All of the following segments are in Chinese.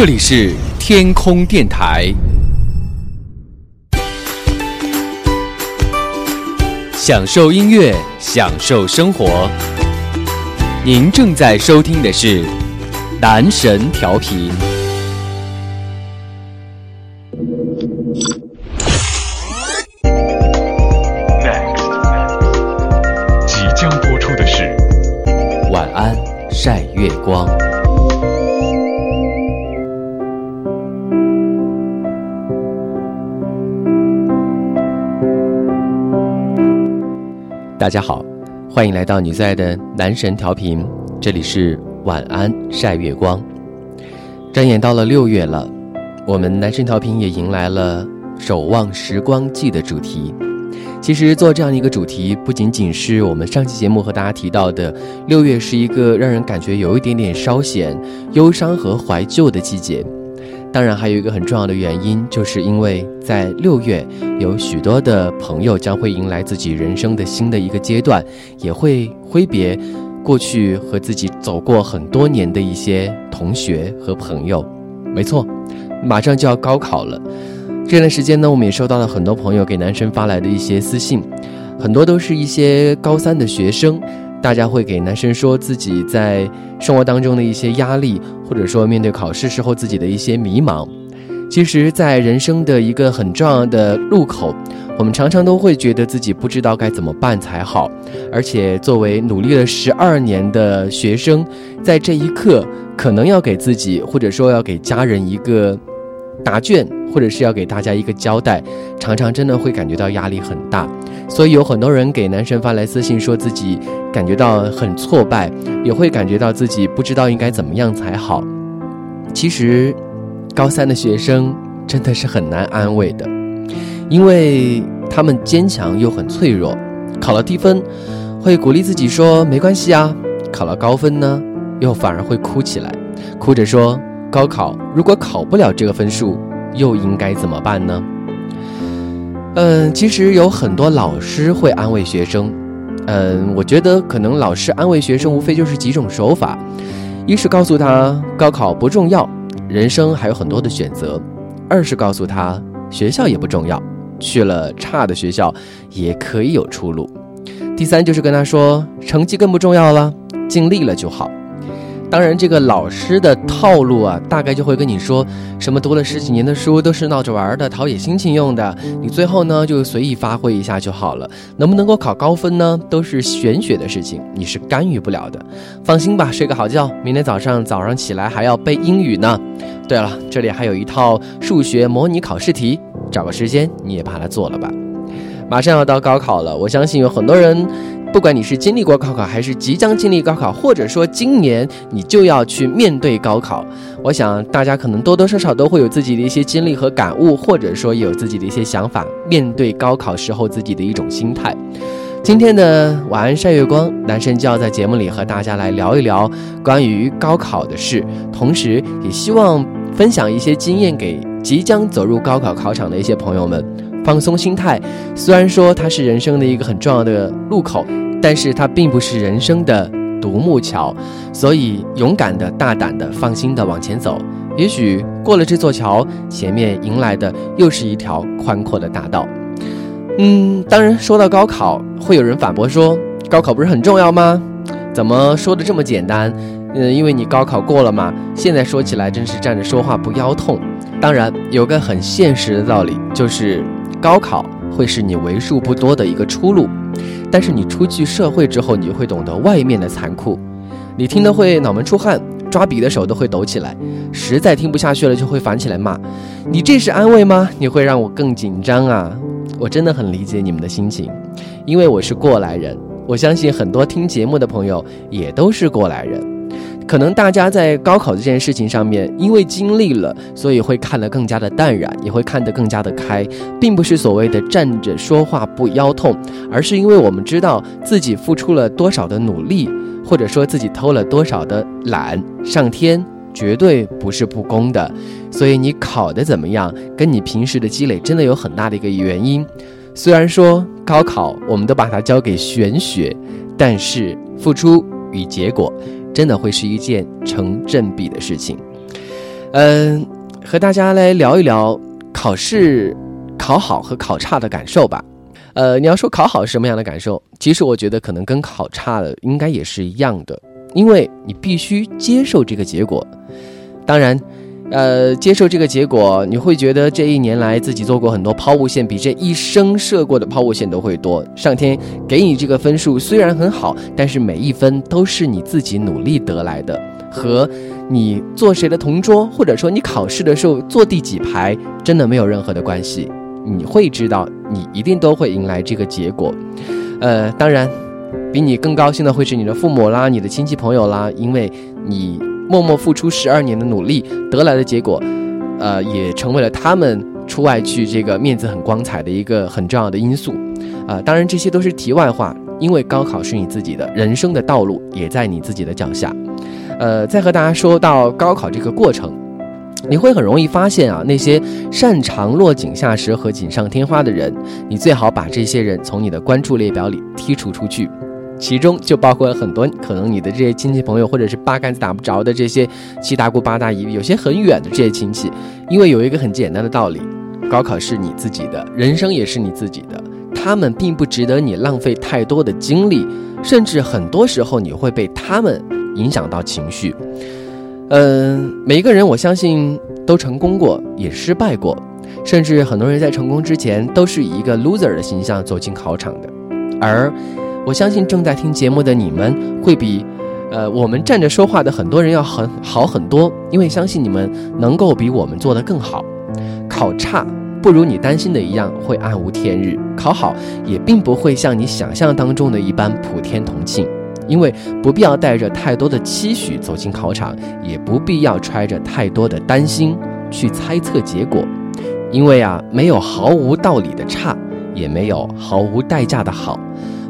这里是天空电台，享受音乐，享受生活。您正在收听的是男神调频。大家好，欢迎来到你最爱的男神调频，这里是晚安晒月光。转眼到了六月了，我们男神调频也迎来了守望时光季的主题。其实做这样一个主题，不仅仅是我们上期节目和大家提到的，六月是一个让人感觉有一点点稍显忧伤和怀旧的季节。当然，还有一个很重要的原因，就是因为在六月，有许多的朋友将会迎来自己人生的新的一个阶段，也会挥别过去和自己走过很多年的一些同学和朋友。没错，马上就要高考了。这段时间呢，我们也收到了很多朋友给男生发来的一些私信，很多都是一些高三的学生。大家会给男生说自己在生活当中的一些压力，或者说面对考试时候自己的一些迷茫。其实，在人生的一个很重要的路口，我们常常都会觉得自己不知道该怎么办才好。而且，作为努力了十二年的学生，在这一刻，可能要给自己，或者说要给家人一个答卷。或者是要给大家一个交代，常常真的会感觉到压力很大，所以有很多人给男神发来私信，说自己感觉到很挫败，也会感觉到自己不知道应该怎么样才好。其实，高三的学生真的是很难安慰的，因为他们坚强又很脆弱。考了低分，会鼓励自己说没关系啊；考了高分呢，又反而会哭起来，哭着说高考如果考不了这个分数。又应该怎么办呢？嗯，其实有很多老师会安慰学生。嗯，我觉得可能老师安慰学生无非就是几种手法：一是告诉他高考不重要，人生还有很多的选择；二是告诉他学校也不重要，去了差的学校也可以有出路；第三就是跟他说成绩更不重要了，尽力了就好。当然，这个老师的套路啊，大概就会跟你说，什么读了十几年的书都是闹着玩的，陶冶心情用的，你最后呢就随意发挥一下就好了。能不能够考高分呢，都是玄学的事情，你是干预不了的。放心吧，睡个好觉，明天早上早上起来还要背英语呢。对了，这里还有一套数学模拟考试题，找个时间你也把它做了吧。马上要到高考了，我相信有很多人。不管你是经历过高考，还是即将经历高考，或者说今年你就要去面对高考，我想大家可能多多少少都会有自己的一些经历和感悟，或者说有自己的一些想法，面对高考时候自己的一种心态。今天的晚安晒月光，男神就要在节目里和大家来聊一聊关于高考的事，同时也希望分享一些经验给即将走入高考考场的一些朋友们。放松心态，虽然说它是人生的一个很重要的路口，但是它并不是人生的独木桥，所以勇敢的、大胆的、放心的往前走。也许过了这座桥，前面迎来的又是一条宽阔的大道。嗯，当然说到高考，会有人反驳说，高考不是很重要吗？怎么说的这么简单？嗯，因为你高考过了嘛。现在说起来真是站着说话不腰痛。当然，有个很现实的道理，就是。高考会是你为数不多的一个出路，但是你出去社会之后，你会懂得外面的残酷。你听得会脑门出汗，抓笔的手都会抖起来，实在听不下去了就会反起来骂。你这是安慰吗？你会让我更紧张啊！我真的很理解你们的心情，因为我是过来人。我相信很多听节目的朋友也都是过来人。可能大家在高考这件事情上面，因为经历了，所以会看得更加的淡然，也会看得更加的开，并不是所谓的站着说话不腰痛，而是因为我们知道自己付出了多少的努力，或者说自己偷了多少的懒，上天绝对不是不公的，所以你考的怎么样，跟你平时的积累真的有很大的一个原因。虽然说高考我们都把它交给玄学，但是付出与结果。真的会是一件成正比的事情。嗯，和大家来聊一聊考试考好和考差的感受吧。呃，你要说考好是什么样的感受？其实我觉得可能跟考差的应该也是一样的，因为你必须接受这个结果。当然。呃，接受这个结果，你会觉得这一年来自己做过很多抛物线，比这一生射过的抛物线都会多。上天给你这个分数虽然很好，但是每一分都是你自己努力得来的，和你坐谁的同桌，或者说你考试的时候坐第几排，真的没有任何的关系。你会知道，你一定都会迎来这个结果。呃，当然，比你更高兴的会是你的父母啦，你的亲戚朋友啦，因为你。默默付出十二年的努力得来的结果，呃，也成为了他们出外去这个面子很光彩的一个很重要的因素，啊，当然这些都是题外话，因为高考是你自己的人生的道路也在你自己的脚下，呃，再和大家说到高考这个过程，你会很容易发现啊，那些擅长落井下石和锦上添花的人，你最好把这些人从你的关注列表里剔除出去。其中就包括了很多可能你的这些亲戚朋友，或者是八竿子打不着的这些七大姑八大姨，有些很远的这些亲戚，因为有一个很简单的道理，高考是你自己的，人生也是你自己的，他们并不值得你浪费太多的精力，甚至很多时候你会被他们影响到情绪。嗯，每一个人我相信都成功过，也失败过，甚至很多人在成功之前都是以一个 loser 的形象走进考场的，而。我相信正在听节目的你们会比，呃，我们站着说话的很多人要很好很多，因为相信你们能够比我们做得更好。考差不如你担心的一样会暗无天日，考好也并不会像你想象当中的一般普天同庆。因为不必要带着太多的期许走进考场，也不必要揣着太多的担心去猜测结果。因为啊，没有毫无道理的差，也没有毫无代价的好。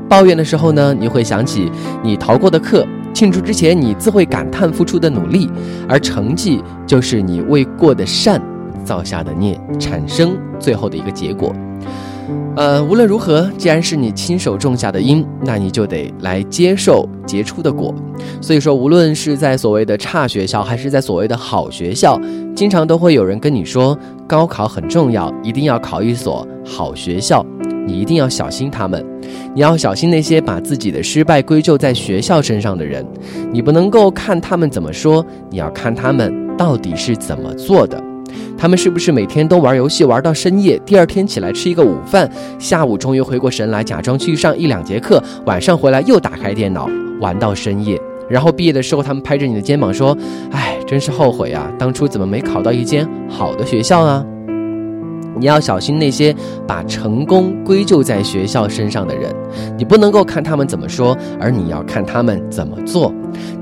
抱怨的时候呢，你会想起你逃过的课；庆祝之前，你自会感叹付出的努力；而成绩就是你未过的善造下的孽，产生最后的一个结果。呃，无论如何，既然是你亲手种下的因，那你就得来接受结出的果。所以说，无论是在所谓的差学校，还是在所谓的好学校，经常都会有人跟你说，高考很重要，一定要考一所好学校。你一定要小心他们，你要小心那些把自己的失败归咎在学校身上的人。你不能够看他们怎么说，你要看他们到底是怎么做的。他们是不是每天都玩游戏玩到深夜，第二天起来吃一个午饭，下午终于回过神来，假装去上一两节课，晚上回来又打开电脑玩到深夜，然后毕业的时候他们拍着你的肩膀说：“哎，真是后悔啊，当初怎么没考到一间好的学校呢？”你要小心那些把成功归咎在学校身上的人，你不能够看他们怎么说，而你要看他们怎么做。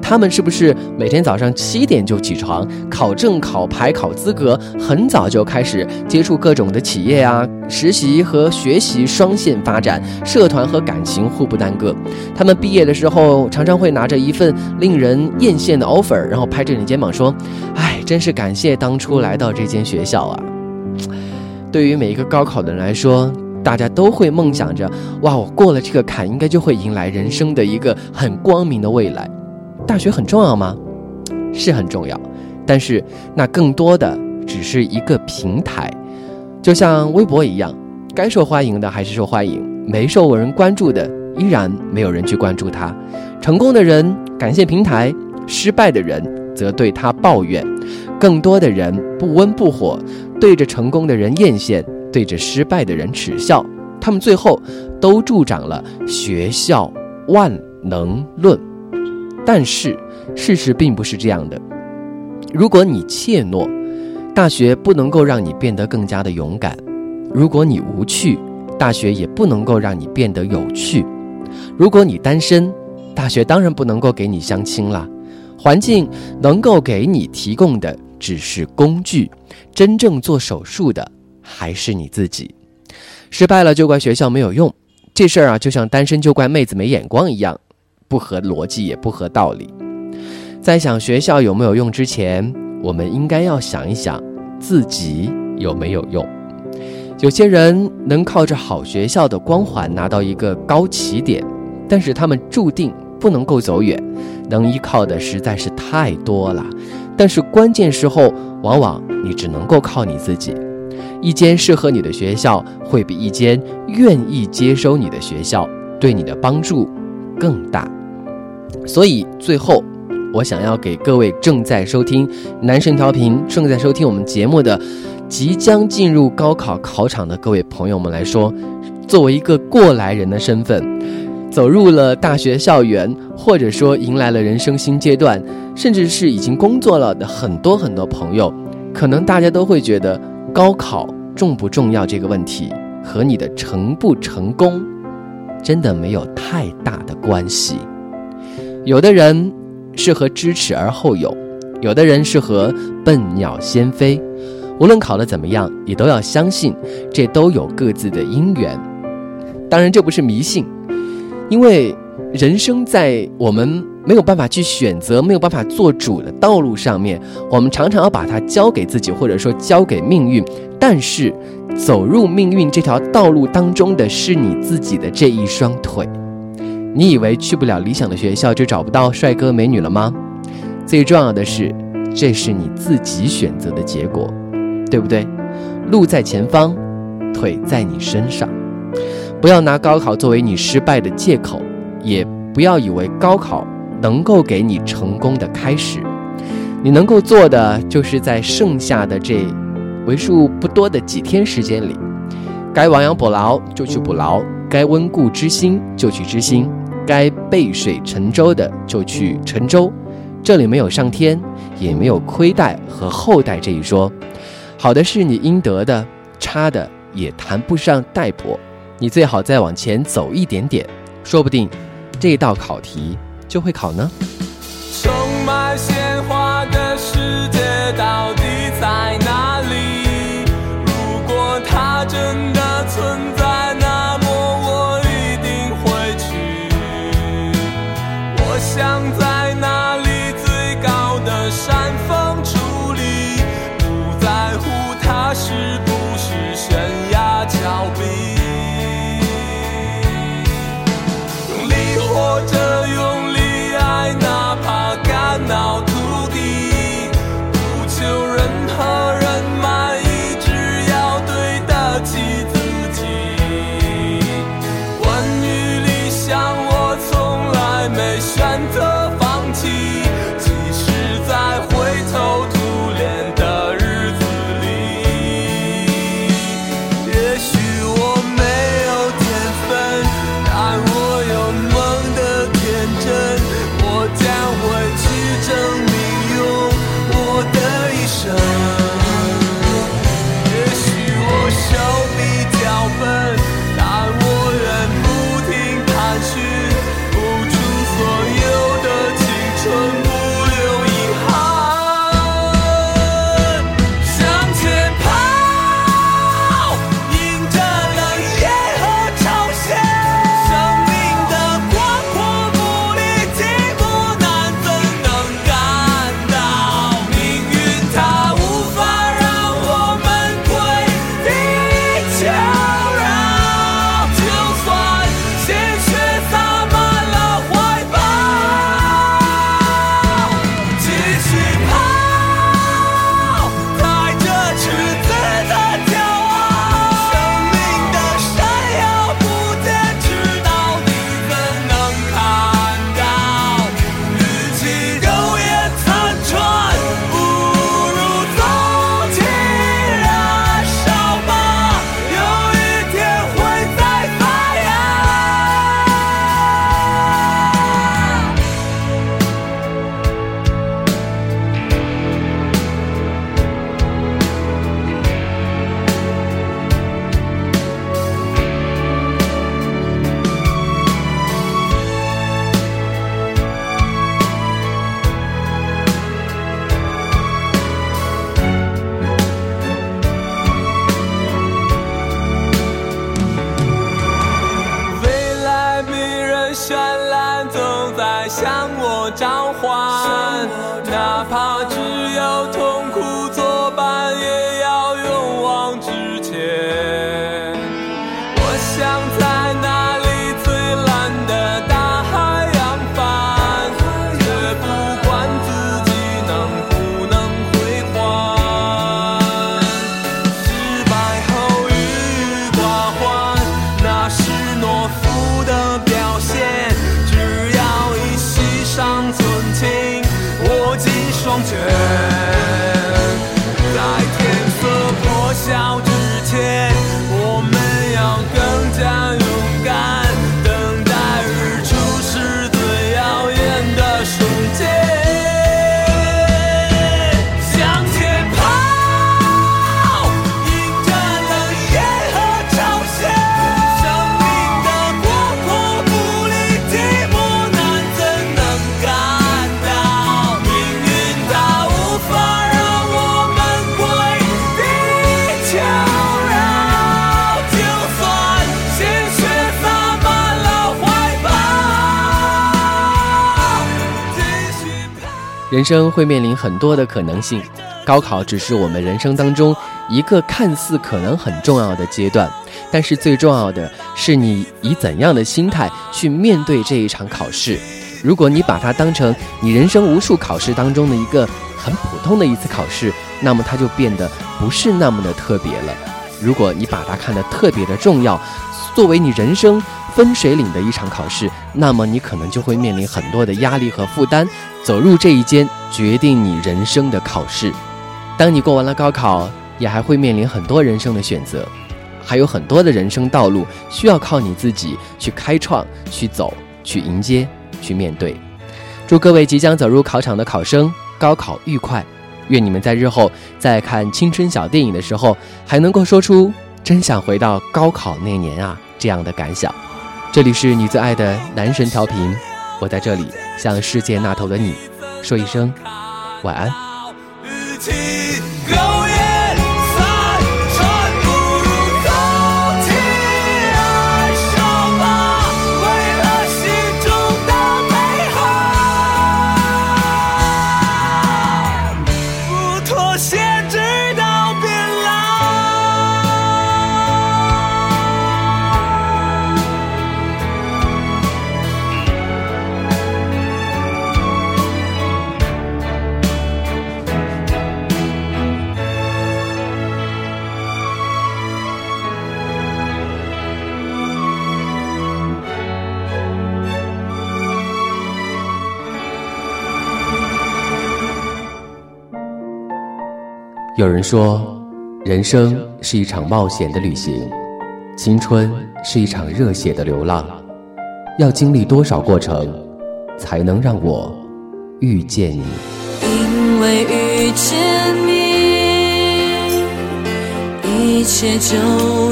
他们是不是每天早上七点就起床，考证、考牌、考资格，很早就开始接触各种的企业啊，实习和学习双线发展，社团和感情互不耽搁。他们毕业的时候常常会拿着一份令人艳羡的 offer，然后拍着你肩膀说：“哎，真是感谢当初来到这间学校啊。”对于每一个高考的人来说，大家都会梦想着：哇，我过了这个坎，应该就会迎来人生的一个很光明的未来。大学很重要吗？是很重要，但是那更多的只是一个平台，就像微博一样，该受欢迎的还是受欢迎，没受人关注的依然没有人去关注它。成功的人感谢平台，失败的人则对他抱怨。更多的人不温不火，对着成功的人艳羡，对着失败的人耻笑，他们最后都助长了学校万能论。但是事实并不是这样的。如果你怯懦，大学不能够让你变得更加的勇敢；如果你无趣，大学也不能够让你变得有趣；如果你单身，大学当然不能够给你相亲了。环境能够给你提供的。只是工具，真正做手术的还是你自己。失败了就怪学校没有用，这事儿啊，就像单身就怪妹子没眼光一样，不合逻辑也不合道理。在想学校有没有用之前，我们应该要想一想自己有没有用。有些人能靠着好学校的光环拿到一个高起点，但是他们注定不能够走远，能依靠的实在是太多了。但是关键时候，往往你只能够靠你自己。一间适合你的学校，会比一间愿意接收你的学校对你的帮助更大。所以最后，我想要给各位正在收听男神调频、正在收听我们节目的、即将进入高考考场的各位朋友们来说，作为一个过来人的身份，走入了大学校园，或者说迎来了人生新阶段，甚至是已经工作了的很多很多朋友，可能大家都会觉得高考重不重要这个问题和你的成不成功，真的没有太大的关系。有的人适合知耻而后勇，有的人适合笨鸟先飞。无论考得怎么样，也都要相信，这都有各自的因缘。当然，这不是迷信，因为人生在我们没有办法去选择、没有办法做主的道路上面，我们常常要把它交给自己，或者说交给命运。但是，走入命运这条道路当中的是你自己的这一双腿。你以为去不了理想的学校就找不到帅哥美女了吗？最重要的是，这是你自己选择的结果，对不对？路在前方，腿在你身上。不要拿高考作为你失败的借口，也不要以为高考能够给你成功的开始。你能够做的，就是在剩下的这为数不多的几天时间里，该亡羊补牢就去补牢，该温故知新就去知新。该背水沉舟的就去沉舟，这里没有上天，也没有亏待和厚待这一说。好的是你应得的，差的也谈不上待薄。你最好再往前走一点点，说不定这道考题就会考呢。人生会面临很多的可能性，高考只是我们人生当中一个看似可能很重要的阶段，但是最重要的是你以怎样的心态去面对这一场考试。如果你把它当成你人生无数考试当中的一个很普通的一次考试，那么它就变得不是那么的特别了。如果你把它看得特别的重要，作为你人生分水岭的一场考试，那么你可能就会面临很多的压力和负担，走入这一间决定你人生的考试。当你过完了高考，也还会面临很多人生的选择，还有很多的人生道路需要靠你自己去开创、去走、去迎接、去面对。祝各位即将走入考场的考生高考愉快！愿你们在日后在看青春小电影的时候，还能够说出“真想回到高考那年啊”这样的感想。这里是你最爱的男神调频，我在这里向世界那头的你说一声晚安。有人说，人生是一场冒险的旅行，青春是一场热血的流浪。要经历多少过程，才能让我遇见你？因为遇见你，一切就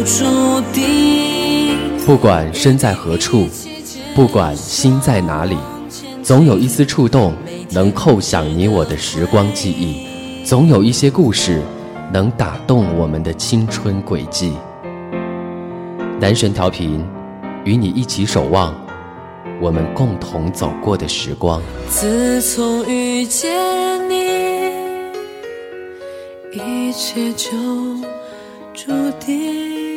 注定。不管身在何处，不管心在哪里，总有一丝触动能扣响你我的时光记忆，总有一些故事能打动我们的青春轨迹。男神调频，与你一起守望我们共同走过的时光。自从遇见你，一切就注定。